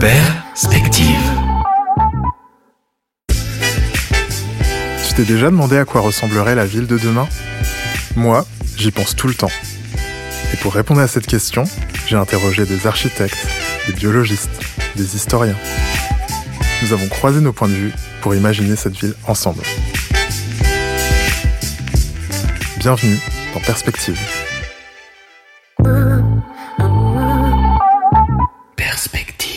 Perspective. Tu t'es déjà demandé à quoi ressemblerait la ville de demain? Moi, j'y pense tout le temps. Et pour répondre à cette question, j'ai interrogé des architectes, des biologistes, des historiens. Nous avons croisé nos points de vue pour imaginer cette ville ensemble. Bienvenue dans Perspective. Perspective.